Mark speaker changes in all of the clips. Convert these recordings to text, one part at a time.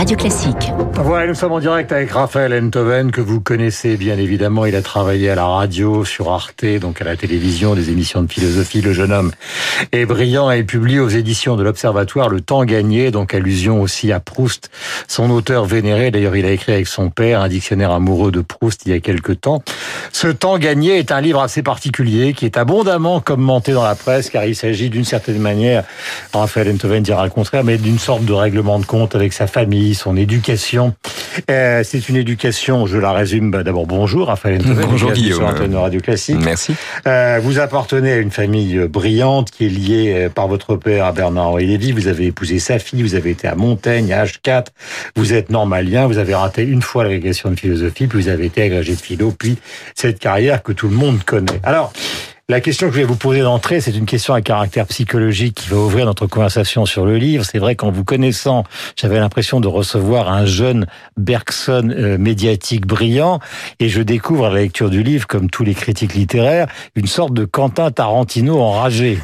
Speaker 1: Radio Classique.
Speaker 2: Voilà, nous sommes en direct avec Raphaël Enthoven, que vous connaissez bien évidemment. Il a travaillé à la radio, sur Arte, donc à la télévision, des émissions de philosophie. Le jeune homme est brillant et publie aux éditions de l'Observatoire Le Temps Gagné, donc allusion aussi à Proust, son auteur vénéré. D'ailleurs, il a écrit avec son père un dictionnaire amoureux de Proust il y a quelque temps. Ce Temps Gagné est un livre assez particulier qui est abondamment commenté dans la presse, car il s'agit d'une certaine manière, Raphaël Enthoven dira le contraire, mais d'une sorte de règlement de compte avec sa famille son éducation. Euh, c'est une éducation, je la résume bah, d'abord. Bonjour Raphaël
Speaker 3: Bonjour Guillaume.
Speaker 2: Sur Radio Classique.
Speaker 3: Merci.
Speaker 2: Euh, vous appartenez à une famille brillante qui est liée euh, par votre père à Bernard-Henri Lévy. Vous avez épousé sa fille, vous avez été à Montaigne, à H4. Vous êtes normalien, vous avez raté une fois l'agrégation de philosophie, puis vous avez été agrégé de philo, puis cette carrière que tout le monde connaît. Alors, la question que je vais vous poser d'entrée, c'est une question à caractère psychologique qui va ouvrir notre conversation sur le livre. C'est vrai qu'en vous connaissant, j'avais l'impression de recevoir un jeune Bergson euh, médiatique brillant, et je découvre à la lecture du livre, comme tous les critiques littéraires, une sorte de Quentin Tarantino enragé.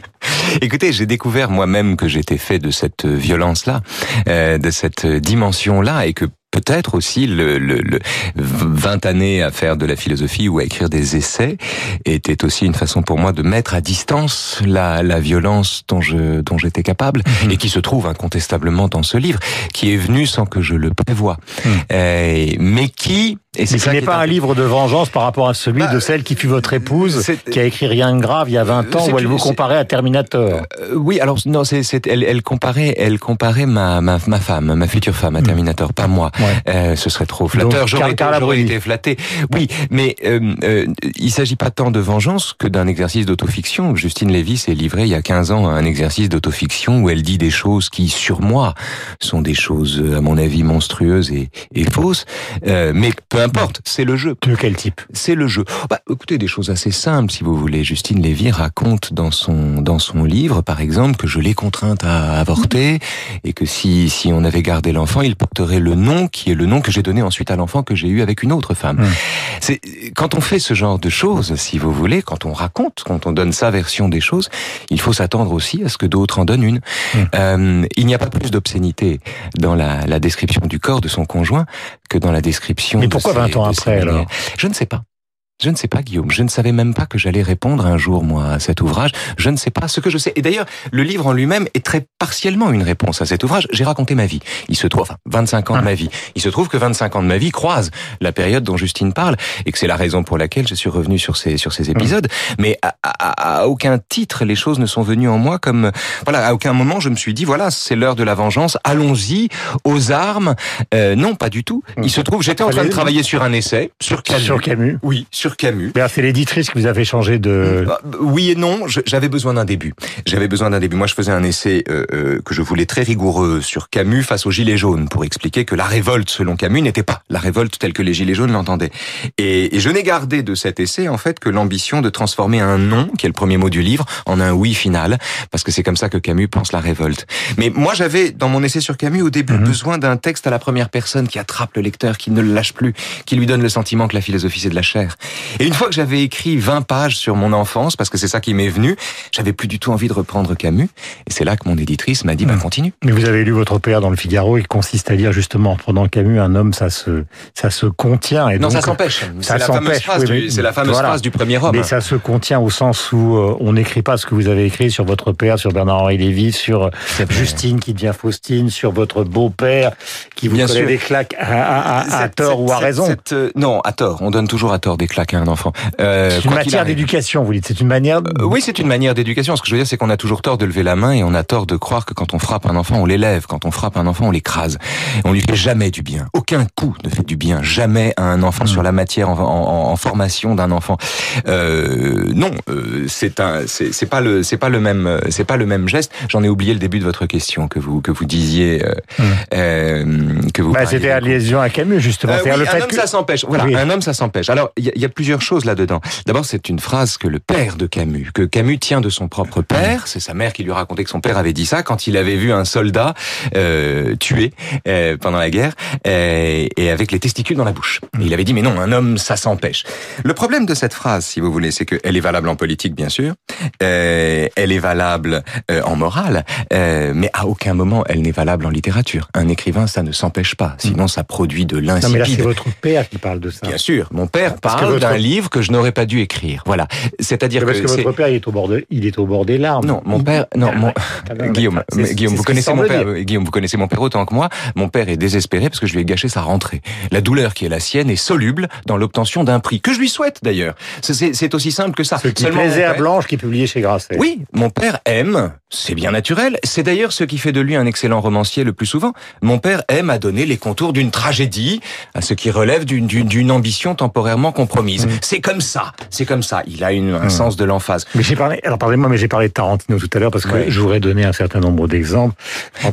Speaker 3: Écoutez, j'ai découvert moi-même que j'étais fait de cette violence-là, euh, de cette dimension-là, et que peut-être aussi le, le, le, 20 années à faire de la philosophie ou à écrire des essais était aussi une façon pour moi de mettre à distance la, la violence dont je dont j'étais capable mhm. et qui se trouve incontestablement dans ce livre qui est venu sans que je le prévoie mhm. euh, mais qui
Speaker 2: et ce n'est pas un livre de vengeance par rapport à celui bah, de celle qui fut votre épouse, qui a écrit Rien de grave il y a 20 ans, où elle vous comparait à Terminator.
Speaker 3: Euh, oui, alors non, c'est, elle, elle comparait, elle comparait ma, ma, ma femme, ma future femme à hmm. Terminator, pas moi. Euh, ce serait trop flatteur. J'aurais été, flatté. Oui, mais euh, euh, il s'agit pas tant de vengeance que d'un exercice d'autofiction. Justine Lévy s'est livrée il y a 15 ans à un exercice d'autofiction où elle dit des choses qui, sur moi, sont des choses, à mon avis, monstrueuses et, et fausses. Euh, mais peu importe, c'est le jeu.
Speaker 2: De quel type?
Speaker 3: C'est le jeu. Bah, écoutez, des choses assez simples, si vous voulez. Justine Lévy raconte dans son dans son livre, par exemple, que je l'ai contrainte à avorter et que si si on avait gardé l'enfant, il porterait le nom qui est le nom que j'ai donné ensuite à l'enfant que j'ai eu avec une autre femme. C'est quand on fait ce genre de choses, si vous voulez, quand on raconte, quand on donne sa version des choses, il faut s'attendre aussi à ce que d'autres en donnent une. Euh, il n'y a pas plus d'obscénité dans la, la description du corps de son conjoint que dans la description.
Speaker 2: Mais pourquoi 20 ans après alors?
Speaker 3: Je ne sais pas. Je ne sais pas, Guillaume. Je ne savais même pas que j'allais répondre un jour, moi, à cet ouvrage. Je ne sais pas ce que je sais. Et d'ailleurs, le livre en lui-même est très partiellement une réponse à cet ouvrage. J'ai raconté ma vie. Il se trouve, enfin, 25 ans de ma vie. Il se trouve que 25 ans de ma vie croisent la période dont Justine parle et que c'est la raison pour laquelle je suis revenu sur ces, sur ces épisodes. Mais à, à, à, aucun titre, les choses ne sont venues en moi comme, voilà, à aucun moment je me suis dit, voilà, c'est l'heure de la vengeance. Allons-y, aux armes. Euh, non, pas du tout. Il se trouve, j'étais en train de travailler sur un essai, sur Camus.
Speaker 2: Sur Camus.
Speaker 3: Oui, sur Camus.
Speaker 2: C'est l'éditrice qui vous a fait changer de...
Speaker 3: Bah, oui et non, j'avais besoin d'un début. J'avais besoin d'un début. Moi, je faisais un essai euh, euh, que je voulais très rigoureux sur Camus face aux Gilets jaunes, pour expliquer que la révolte, selon Camus, n'était pas la révolte telle que les Gilets jaunes l'entendaient. Et, et, je n'ai gardé de cet essai, en fait, que l'ambition de transformer un non, qui est le premier mot du livre, en un oui final, parce que c'est comme ça que Camus pense la révolte. Mais moi, j'avais, dans mon essai sur Camus, au début, mhm. besoin d'un texte à la première personne qui attrape le lecteur, qui ne le lâche plus, qui lui donne le sentiment que la philosophie, c'est de la chair. Et une fois que j'avais écrit 20 pages sur mon enfance, parce que c'est ça qui m'est venu, j'avais plus du tout envie de reprendre Camus. Et c'est là que mon éditrice m'a dit, bah, hmm. continue.
Speaker 2: Mais vous avez lu votre père dans le Figaro, il consiste à dire justement, pendant Camus, un homme, ça se, ça se contient.
Speaker 3: Et non, ça s'empêche. C'est la fameuse, phrase, du, la fameuse phrase du premier homme.
Speaker 2: Mais ça se contient au sens où euh, on n'écrit pas ce que vous avez écrit sur votre père, sur Bernard-Henri Lévy, sur Justine qui devient Faustine, sur votre beau-père qui vous connaît des claques à, à, à, tort ou à raison.
Speaker 3: Euh, non, à tort. On donne toujours à tort des claques à un enfant.
Speaker 2: Euh, c'est une matière d'éducation, vous dites. C'est une manière.
Speaker 3: Euh, oui, c'est une manière d'éducation. Ce que je veux dire, c'est qu'on a toujours tort de lever la main et on a tort de croire que quand on frappe un enfant, on l'élève. Quand on frappe un enfant, on l'écrase. On lui fait jamais du bien. Aucun coup ne fait du bien. Jamais à un enfant mm. sur la matière en, en, en formation d'un enfant. Euh, non, euh, c'est un, c'est pas le, c'est pas le même, c'est pas le même geste. J'en ai oublié le début de votre question que vous que vous disiez euh, mm. euh, que vous.
Speaker 2: Bah, c'était allusion à Camus justement.
Speaker 3: Oui, un homme ça s'empêche. Voilà, un homme ça s'empêche. Alors il y, y, a plusieurs choses là-dedans. D'abord, c'est une phrase que le père de Camus, que Camus tient de son propre père. C'est sa mère qui lui racontait que son père avait dit ça quand il avait vu un soldat euh, tué euh, pendant la guerre euh, et avec les testicules dans la bouche. Et il avait dit mais non, un homme ça s'empêche. Le problème de cette phrase, si vous voulez, c'est qu'elle est valable en politique bien sûr, euh, elle est valable euh, en morale, euh, mais à aucun moment elle n'est valable en littérature. Un écrivain ça ne s'empêche pas, sinon ça produit de
Speaker 2: Non, mais là, c'est
Speaker 3: l'insipide.
Speaker 2: votre père qui parle de ça.
Speaker 3: Bien sûr, mon père
Speaker 2: Parce
Speaker 3: parle d'un livre que je n'aurais pas dû écrire. Voilà, c'est-à-dire
Speaker 2: Parce
Speaker 3: que,
Speaker 2: que votre père, il est au bord de, il est au bord des larmes.
Speaker 3: non, mon père, non,
Speaker 2: Ah,
Speaker 3: mon.
Speaker 2: Ah, non,
Speaker 3: Guillaume, Guillaume, vous connaissez mon père, Guillaume, vous connaissez mon père autant que moi. Mon père est désespéré parce que je lui ai gâché sa rentrée. La douleur qui est la sienne est soluble dans l'obtention d'un prix que je lui souhaite d'ailleurs. C'est- aussi simple que ça.
Speaker 2: Ce qui
Speaker 3: Seulement,
Speaker 2: plaisait à Blanche qui publiait chez Grasset.
Speaker 3: oui, mon père aime, c'est bien naturel, c'est d'ailleurs ce qui fait de lui un excellent romancier le plus souvent. Mon père aime à donner les contours d'une tragédie, à ce qui relève d'une- ambition temporairement compromise.
Speaker 2: Mm.
Speaker 3: C'est comme ça, c'est comme ça, il a une, un sens de l'emphase.
Speaker 2: Mais j'ai parlé, alors pardonnez-moi, mais j'ai parlé de Tarantino tout à l'heure parce que
Speaker 3: Ouais.
Speaker 2: je voudrais donner un certain nombre d'exemples.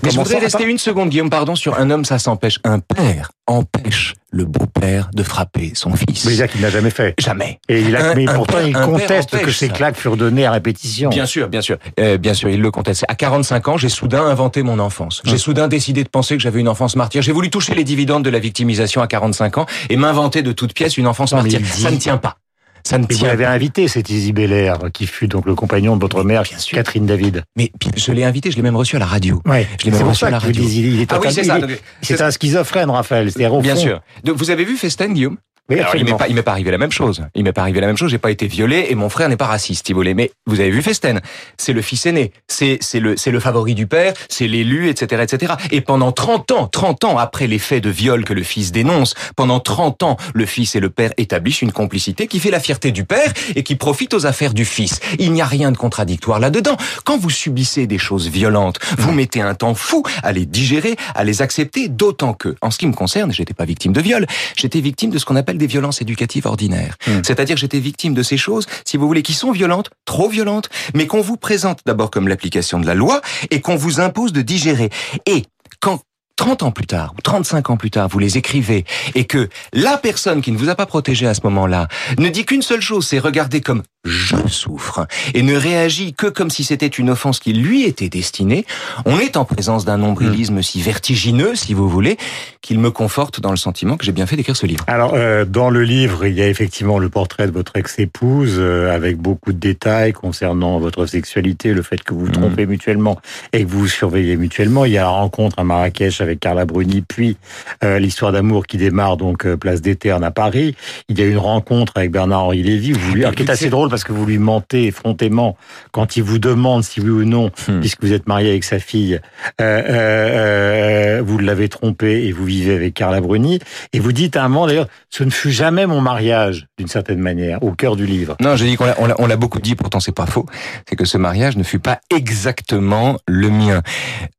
Speaker 3: Mais je voudrais rester une seconde, Guillaume, pardon, sur un homme, ça s'empêche. Un père empêche le beau-père de frapper son fils.
Speaker 2: Mais qu'il n'a jamais fait.
Speaker 3: Jamais.
Speaker 2: Et il a,
Speaker 3: Un-
Speaker 2: mais
Speaker 3: un
Speaker 2: pourtant,
Speaker 3: père-
Speaker 2: il conteste que ces
Speaker 3: ça.
Speaker 2: claques furent données à répétition.
Speaker 3: Bien sûr, bien sûr, Euh, bien sûr, il le conteste. À 45 ans, j'ai soudain inventé mon enfance. J'ai soudain décidé de penser que j'avais une enfance martyre. J'ai voulu toucher les dividendes de la victimisation à 45 ans et m'inventer de toute pièce une enfance
Speaker 2: Non,
Speaker 3: martyre.
Speaker 2: il dit-
Speaker 3: Ça ne tient pas. Ça ne
Speaker 2: vous l'avez invité, cet Izzy Belair, qui fut donc le compagnon de votre mère,
Speaker 3: bien sûr.
Speaker 2: Catherine David.
Speaker 3: Mais je l'ai invité, je l'ai même reçu à la radio.
Speaker 2: Ouais.
Speaker 3: Je l'ai même reçu à la radio.
Speaker 2: disiez, il est
Speaker 3: Ah oui,
Speaker 2: totalement-
Speaker 3: c'est ça.
Speaker 2: un schizophrène, Raphaël.
Speaker 3: Bien
Speaker 2: fond-
Speaker 3: sûr. Donc, vous avez vu Festen, Guillaume?
Speaker 2: Oui,
Speaker 3: Alors, il m'est pas, il m'est pas arrivé la même chose. Il m'est pas arrivé la même chose. J'ai pas été violé et mon frère n'est pas raciste, si vous voulez. Mais vous avez vu Festen. C'est le fils aîné. C'est, c'est le, c'est le favori du père. C'est l'élu, etc., etc. Et pendant 30 ans, 30 ans après les faits de viol que le fils dénonce, pendant 30 ans, le fils et le père établissent une complicité qui fait la fierté du père et qui profite aux affaires du fils. Il n'y a rien de contradictoire là-dedans. Quand vous subissez des choses violentes, vous mettez un temps fou à les digérer, à les accepter, d'autant que, en ce qui me concerne, j'étais pas victime de viol, j'étais victime de ce qu'on appelle des violences éducatives ordinaires.
Speaker 2: Hmm.
Speaker 3: C'est-à-dire j'étais victime de ces choses, si vous voulez, qui sont violentes, trop violentes, mais qu'on vous présente d'abord comme l'application de la loi et qu'on vous impose de digérer. Et quand 30 ans plus tard, ou 35 ans plus tard, vous les écrivez, et que la personne qui ne vous a pas protégé à ce moment-là ne dit qu'une seule chose, c'est regarder comme je souffre, et ne réagit que comme si c'était une offense qui lui était destinée, on est en présence d'un nombrilisme si vertigineux, si vous voulez, qu'il me conforte dans le sentiment que j'ai bien fait d'écrire ce livre.
Speaker 2: Alors, euh, dans le livre, il y a effectivement le portrait de votre ex-épouse, euh, avec beaucoup de détails concernant votre sexualité, le fait que vous vous
Speaker 3: Mhm.
Speaker 2: trompez mutuellement et que vous vous surveillez mutuellement. Il y a la rencontre à Marrakech avec Carla Bruni, puis euh, l'histoire d'amour qui démarre donc euh, place des Ternes à Paris. Il y a une rencontre avec Bernard-Henri Lévy, vous lui, alors, qui est assez drôle parce que vous lui mentez effrontément quand il vous demande si oui ou non,
Speaker 3: Hmm.
Speaker 2: puisque vous êtes marié avec sa fille, euh, vous l'avez trompé et vous vivez avec Carla Bruni. Et vous dites à un moment, d'ailleurs, ce ne fut jamais mon mariage, d'une certaine manière, au cœur du livre.
Speaker 3: Non, j'ai dit qu'on l'a, beaucoup dit, pourtant c'est pas faux. C'est que ce mariage ne fut pas exactement le mien.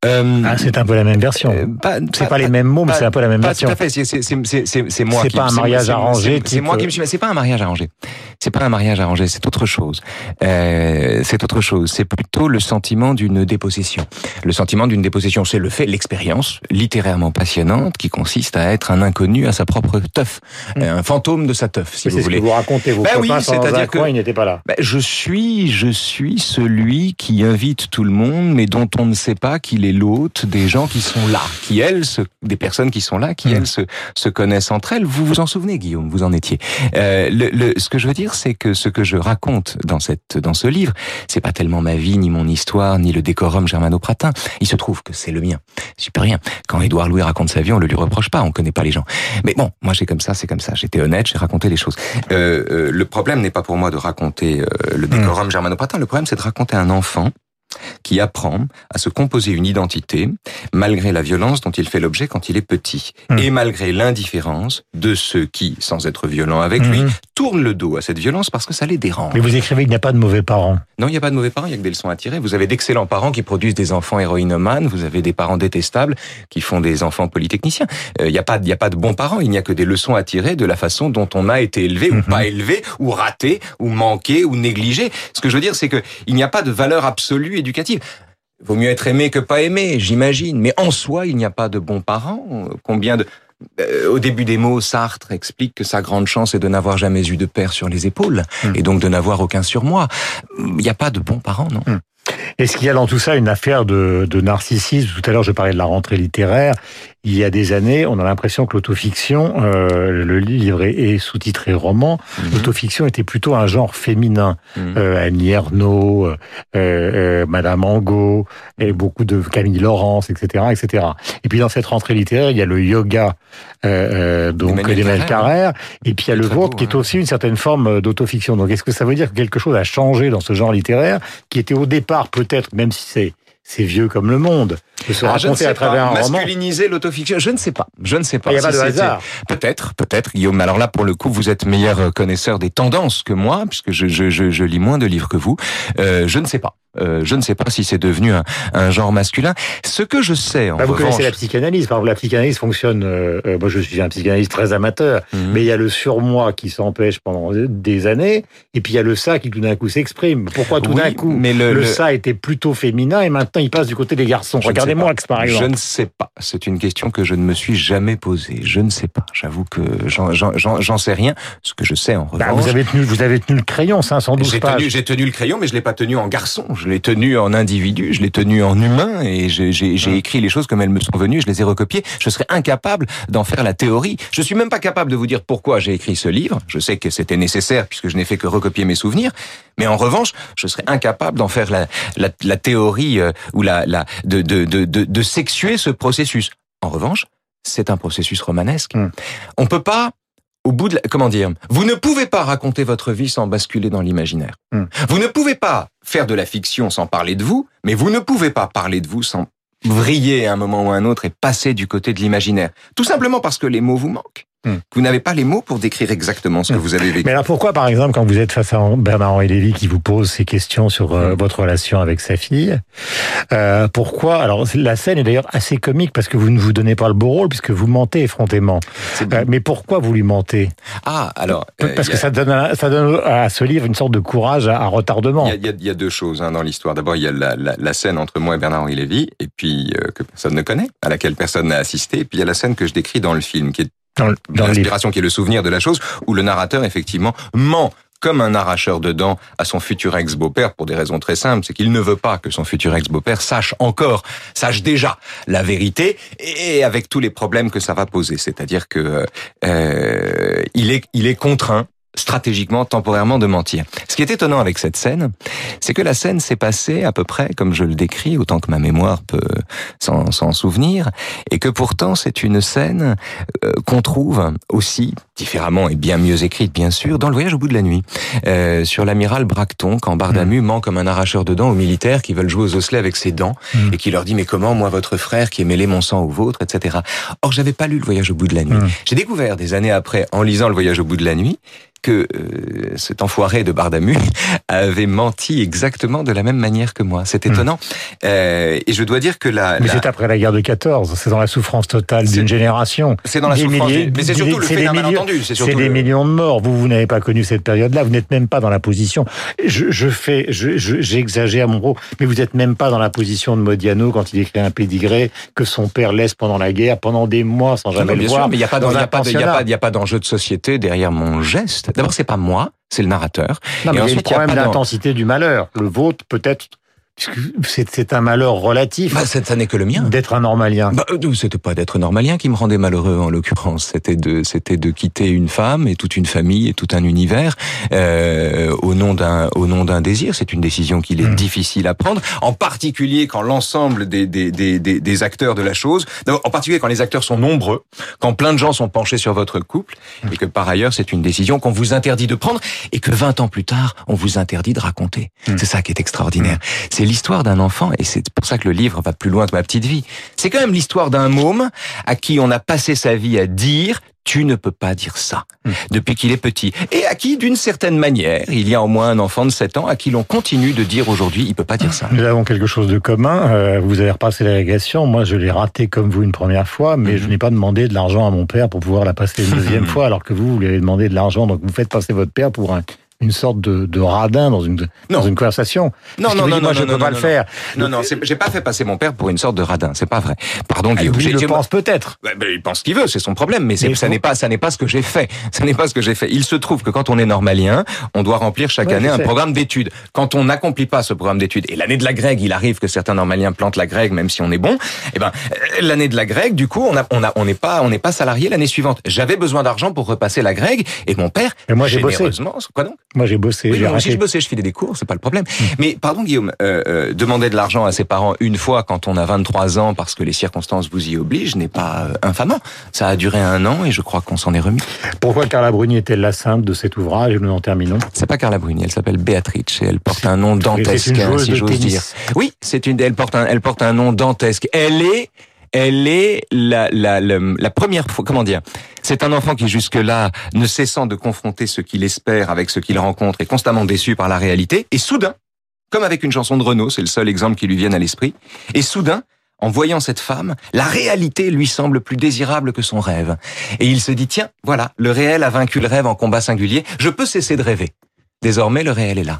Speaker 3: Euh,
Speaker 2: Ah, c'est un peu la même version.
Speaker 3: euh, pas,
Speaker 2: c'est pas, les mêmes mots, mais
Speaker 3: pas-
Speaker 2: c'est un peu la même
Speaker 3: Pas
Speaker 2: version.
Speaker 3: tout à fait. C'est, moi
Speaker 2: C'est pas un mariage arrangé,
Speaker 3: C'est, moi qui me suis. C'est pas un mariage arrangé. C'est pas un mariage arrangé. C'est autre chose. Euh, c'est autre chose. C'est plutôt le sentiment d'une dépossession. Le sentiment d'une dépossession, c'est le fait, l'expérience littérairement passionnante qui consiste à être un inconnu à sa propre teuf, Euh, un fantôme de sa teuf, si
Speaker 2: Mais
Speaker 3: vous
Speaker 2: c'est ce
Speaker 3: voulez.
Speaker 2: que vous racontez, vos
Speaker 3: Ben oui, c'est-à-dire que-
Speaker 2: ils n'étaient pas là.
Speaker 3: Ben, je suis, je suis celui qui invite tout le monde, mais dont on ne sait pas qu'il est l'hôte des gens qui sont là, qui elles, se, des personnes qui sont là, qui
Speaker 2: Mm.
Speaker 3: elles se, se connaissent entre elles. Vous vous en souvenez, Guillaume, vous en étiez. Euh, le, le- ce que je veux dire, c'est que ce que je raconte dans cette, dans ce livre, c'est pas tellement ma vie, ni mon histoire, ni le décorum germano-pratin. Il se trouve que c'est le mien. Peux rien. Quand Édouard Louis raconte sa vie, on le lui reproche pas, on connaît pas les gens. Mais bon, moi j'ai comme ça, c'est comme ça. J'étais honnête, j'ai raconté les choses. Euh, euh, le problème n'est pas pour moi de raconter euh, le décorum germano-pratin. Le problème, c'est de raconter un enfant qui apprend à se composer une identité malgré la violence dont il fait l'objet quand il est petit
Speaker 2: Mm.
Speaker 3: et malgré l'indifférence de ceux qui, sans être violents avec lui,
Speaker 2: Mhm.
Speaker 3: tournent le dos à cette violence parce que ça les dérange.
Speaker 2: Mais vous écrivez qu'il n'y a pas de mauvais parents.
Speaker 3: Non, il n'y a pas de mauvais parents, il y a que des leçons à tirer. Vous avez d'excellents parents qui produisent des enfants héroïnomanes, vous avez des parents détestables qui font des enfants polytechniciens. Euh, Il n'y a pas, il y a pas de bons parents, il n'y a que des leçons à tirer de la façon dont on a été élevé
Speaker 2: Mhm.
Speaker 3: ou pas élevé, ou raté, ou manqué, ou négligé. Ce que je veux dire, c'est que il n'y a pas de valeur absolue éducative. Vaut mieux être aimé que pas aimé, j'imagine. Mais en soi, il n'y a pas de bons parents. Combien de euh, au début des mots, Sartre explique que sa grande chance est de n'avoir jamais eu de père sur les épaules
Speaker 2: Hmm.
Speaker 3: et donc de n'avoir aucun surmoi. Il n'y a pas de bons parents, non?
Speaker 2: Hmm. Est-ce qu'il y a dans tout ça une affaire de, de narcissisme? Tout à l'heure, je parlais de la rentrée littéraire. Il y a des années, on a l'impression que l'autofiction, euh, le livre est, sous-titré roman,
Speaker 3: Mhm.
Speaker 2: l'autofiction était plutôt un genre féminin.
Speaker 3: Mhm.
Speaker 2: Euh, Annie Ernaux, euh, euh, Madame Angot, et beaucoup de Camille Laurence, etc., etc. Et puis dans cette rentrée littéraire, il y a le yoga, euh, euh, donc
Speaker 3: Emmanuel Carrère,
Speaker 2: Carrère, et puis il y a le vôtre qui est
Speaker 3: hein.
Speaker 2: aussi une certaine forme euh, d'autofiction. Donc est-ce que ça veut dire que quelque chose a changé dans ce genre littéraire, qui était au départ peut-être, même si c'est c'est vieux comme le monde, de se
Speaker 3: Ah,
Speaker 2: à travers
Speaker 3: pas.
Speaker 2: un roman
Speaker 3: Masculiniser l'autofiction, je ne sais pas. Je ne sais pas.
Speaker 2: Il n'y a pas de hasard.
Speaker 3: Peut-être, peut-être, Guillaume. Alors là, pour le coup, vous êtes meilleur euh, connaisseur des tendances que moi, puisque je, je, je, je lis moins de livres que vous. Euh, je ne sais pas. Euh, je ne sais pas si c'est devenu un, un genre masculin. Ce que je sais, en
Speaker 2: Bah, vous
Speaker 3: revanche,
Speaker 2: connaissez la psychanalyse. Par exemple, la psychanalyse fonctionne. euh, euh, moi, je suis un psychanalyste très amateur,
Speaker 3: Mhm.
Speaker 2: mais il y a le surmoi qui s'empêche pendant des années, et puis il y a le ça qui tout d'un coup s'exprime. Pourquoi tout
Speaker 3: Oui,
Speaker 2: d'un coup
Speaker 3: mais
Speaker 2: le,
Speaker 3: le, le-
Speaker 2: ça était plutôt féminin et maintenant il passe du côté des garçons? Regardez
Speaker 3: sais pas.
Speaker 2: Moix, par exemple.
Speaker 3: Je ne sais pas. C'est une question que je ne me suis jamais posée. Je ne sais pas. J'avoue que j'en- sais rien. Ce que je sais en
Speaker 2: Bah,
Speaker 3: revanche.
Speaker 2: vous avez tenu, vous avez tenu le crayon, 512
Speaker 3: J'ai
Speaker 2: pages.
Speaker 3: j'ai tenu le crayon, mais je l'ai pas tenu en garçon. Je l'ai tenu en individu, je l'ai tenu en humain, et j'ai
Speaker 2: Hum.
Speaker 3: écrit les choses comme elles me sont venues. Je les ai recopiées. Je serais incapable d'en faire la théorie. Je suis même pas capable de vous dire pourquoi j'ai écrit ce livre. Je sais que c'était nécessaire puisque je n'ai fait que recopier mes souvenirs. Mais en revanche, je serais incapable d'en faire la, la, la théorie euh, ou la, la de, de, de, de, de sexuer ce processus. En revanche, c'est un processus romanesque.
Speaker 2: Hum.
Speaker 3: On peut pas au bout de la, comment dire, vous ne pouvez pas raconter votre vie sans basculer dans l'imaginaire.
Speaker 2: Hmm.
Speaker 3: Vous ne pouvez pas faire de la fiction sans parler de vous, mais vous ne pouvez pas parler de vous sans vriller à un moment ou à un autre et passer du côté de l'imaginaire. Tout simplement parce que les mots vous manquent.
Speaker 2: Hmm.
Speaker 3: Vous n'avez pas les mots pour décrire exactement ce que
Speaker 2: Hmm.
Speaker 3: vous avez vécu.
Speaker 2: Mais alors pourquoi, par exemple, quand vous êtes face à Bernard-Henri Lévy qui vous pose ces questions sur euh,
Speaker 3: Mm.
Speaker 2: votre relation avec sa fille, euh, pourquoi Alors la scène est d'ailleurs assez comique parce que vous ne vous donnez pas le beau rôle puisque vous mentez effrontément. Euh, mais pourquoi vous lui mentez?
Speaker 3: Ah, alors,
Speaker 2: Parce que
Speaker 3: a-
Speaker 2: ça donne, à- ça donne à ce livre une sorte de courage à, à retardement.
Speaker 3: Il y, a, il y deux choses hein, dans l'histoire. D'abord, il y a la, la- la scène entre moi et Bernard-Henri Lévy, et puis que personne ne connaît, à laquelle personne n'a assisté. Et puis il y a la scène que je décris dans le film, qui est
Speaker 2: Dans,
Speaker 3: l'inspiration, qui est le souvenir de la chose, où le narrateur effectivement ment comme un arracheur de dents à son futur ex-beau-père pour des raisons très simples, c'est qu'il ne veut pas que son futur ex-beau-père sache encore, sache déjà la vérité et avec tous les problèmes que ça va poser. C'est-à-dire que euh, il est il est contraint stratégiquement, temporairement de mentir. Ce qui est étonnant avec cette scène, c'est que la scène s'est passée à peu près comme je le décris, autant que ma mémoire peut s'en souvenir, et que pourtant c'est une scène euh, qu'on trouve aussi différemment et bien mieux écrite bien sûr dans le voyage au bout de la nuit euh, sur l'amiral Bracton quand Bardamu ment comme un arracheur de dents aux militaires qui veulent jouer aux osselets avec ses dents
Speaker 2: Mm.
Speaker 3: et qui leur dit mais comment moi votre frère qui est mêlé mon sang au vôtre etc or j'avais pas lu le voyage au bout de la nuit
Speaker 2: Mm.
Speaker 3: j'ai découvert des années après en lisant le voyage au bout de la nuit que euh, cet enfoiré de Bardamu avait menti exactement de la même manière que moi. C'est
Speaker 2: Mm.
Speaker 3: étonnant. Euh, et je dois dire que la,
Speaker 2: Mais
Speaker 3: la-
Speaker 2: c'est après la guerre de 14, c'est dans la souffrance totale d'une génération.
Speaker 3: c'est dans la
Speaker 2: des
Speaker 3: souffrance,
Speaker 2: milliers-
Speaker 3: mais c'est surtout le fait d'un
Speaker 2: millions-
Speaker 3: malentendu. C'est
Speaker 2: des
Speaker 3: le-
Speaker 2: millions de morts. Vous, vous n'avez pas connu cette période-là. Vous n'êtes même pas dans la position. Je, je fais, je, je- j'exagère mon propos, mais vous n'êtes même pas dans la position de Modiano quand il écrit un pédigré que son père laisse pendant la guerre, pendant des mois sans jamais
Speaker 3: non,
Speaker 2: le
Speaker 3: bien
Speaker 2: voir.
Speaker 3: sûr, mais il n'y a pas d'enjeu de société derrière mon geste. D'abord, c'est pas moi, c'est le narrateur.
Speaker 2: Non, mais il y a le
Speaker 3: il y a
Speaker 2: problème
Speaker 3: pas d'en-
Speaker 2: d'intensité du malheur. Le vôtre, peut-être, puisque c'est, un malheur relatif
Speaker 3: Bah, ça, n'est que le mien.
Speaker 2: d'être un normalien.
Speaker 3: Bah, euh, c'était pas d'être normalien qui me rendait malheureux en l'occurrence. C'était de, c'était de quitter une femme et toute une famille et tout un univers euh, au nom d'un, au nom d'un désir. C'est une décision qu'il est
Speaker 2: Mm.
Speaker 3: difficile à prendre, en particulier quand l'ensemble des, des, des, des, des acteurs de la chose, en particulier quand les acteurs sont nombreux, quand plein de gens sont penchés sur votre couple, et que par ailleurs c'est une décision qu'on vous interdit de prendre et que 20 ans plus tard on vous interdit de raconter.
Speaker 2: Mm.
Speaker 3: C'est ça qui est extraordinaire. C'est l'histoire d'un enfant, et c'est pour ça que le livre va plus loin que ma petite vie. C'est quand même l'histoire d'un môme à qui on a passé sa vie à dire tu ne peux pas dire ça
Speaker 2: Hmm.
Speaker 3: depuis qu'il est petit et à qui d'une certaine manière il y a au moins un enfant de 7 ans à qui l'on continue de dire aujourd'hui il peut pas dire ça.
Speaker 2: Nous avons quelque chose de commun. Euh, vous avez repassé l'agrégation. Moi, je l'ai raté comme vous une première fois, mais
Speaker 3: Mhm.
Speaker 2: je n'ai pas demandé de l'argent à mon père pour pouvoir la passer une deuxième fois, alors que vous, vous lui avez demandé de l'argent. Donc, vous faites passer votre père pour un une sorte de, de radin dans une, dans une conversation.
Speaker 3: Non, non, non, non,
Speaker 2: moi, je
Speaker 3: non,
Speaker 2: peux
Speaker 3: non,
Speaker 2: pas le faire.
Speaker 3: Non, non, j'ai pas fait passer mon père pour une sorte de radin. C'est pas vrai. Pardon, Guillaume.
Speaker 2: Lui le
Speaker 3: j'ai-
Speaker 2: pense peut-être.
Speaker 3: Ben, il pense ce qu'il veut, c'est son problème, mais,
Speaker 2: Mais
Speaker 3: ça n'est pas, ça n'est pas ce que j'ai fait. Ça n'est pas ce que j'ai fait. Il se trouve que quand on est normalien, on doit remplir chaque
Speaker 2: Ouais,
Speaker 3: année un programme d'études. Quand on n'accomplit pas ce programme d'études, et l'année de la grecque, il arrive que certains normaliens plantent la grecque, même si on est bon, eh ben, euh, l'année de la grecque, du coup, on a, on a, on n'est pas, on n'est pas salarié l'année suivante. J'avais besoin d'argent pour repasser la grecque, et mon père,
Speaker 2: Et moi, j'ai bossé.
Speaker 3: généreusement, quoi donc?
Speaker 2: Moi, j'ai bossé,
Speaker 3: Oui,
Speaker 2: j'ai
Speaker 3: aussi je bossais, je filais des cours, c'est pas le problème. Mais pardon Guillaume, euh, euh, demander de l'argent à ses parents une fois quand on a 23 ans parce que les circonstances vous y obligent n'est pas euh, infamant. Ça a duré un an et je crois qu'on s'en est remis.
Speaker 2: Pourquoi Carla Bruni est-elle la sainte de cet ouvrage et nous en terminons?
Speaker 3: C'est pas Carla Bruni, elle s'appelle Béatrice et elle porte un nom dantesque,
Speaker 2: une
Speaker 3: hein, si j'ose dire. Oui, c'est une, elle porte un, elle porte un nom dantesque. Elle est, elle est la, la, la, première fois, comment dire, c'est un enfant qui jusque-là, ne cessant de confronter ce qu'il espère avec ce qu'il rencontre, est constamment déçu par la réalité, et soudain, comme avec une chanson de Renaud, c'est le seul exemple qui lui vienne à l'esprit, et soudain, en voyant cette femme, la réalité lui semble plus désirable que son rêve. Et il se dit, tiens, voilà, le réel a vaincu le rêve en combat singulier, je peux cesser de rêver. Désormais, le réel est là.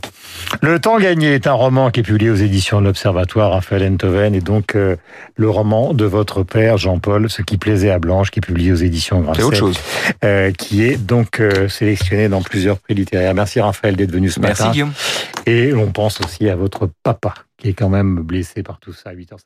Speaker 2: Le temps gagné est un roman qui est publié aux éditions de l'Observatoire Raphaël Enthoven et donc euh, le roman de votre père Jean-Paul, Ce qui plaisait à Blanche, qui est publié aux éditions
Speaker 3: C'est autre
Speaker 2: Grasset,
Speaker 3: chose.
Speaker 2: euh, qui est donc euh, sélectionné dans plusieurs prix littéraires. Merci Raphaël d'être venu ce
Speaker 3: Merci
Speaker 2: matin.
Speaker 3: Guillaume.
Speaker 2: Et on pense aussi à votre papa qui est quand même blessé par tout ça à 8h50.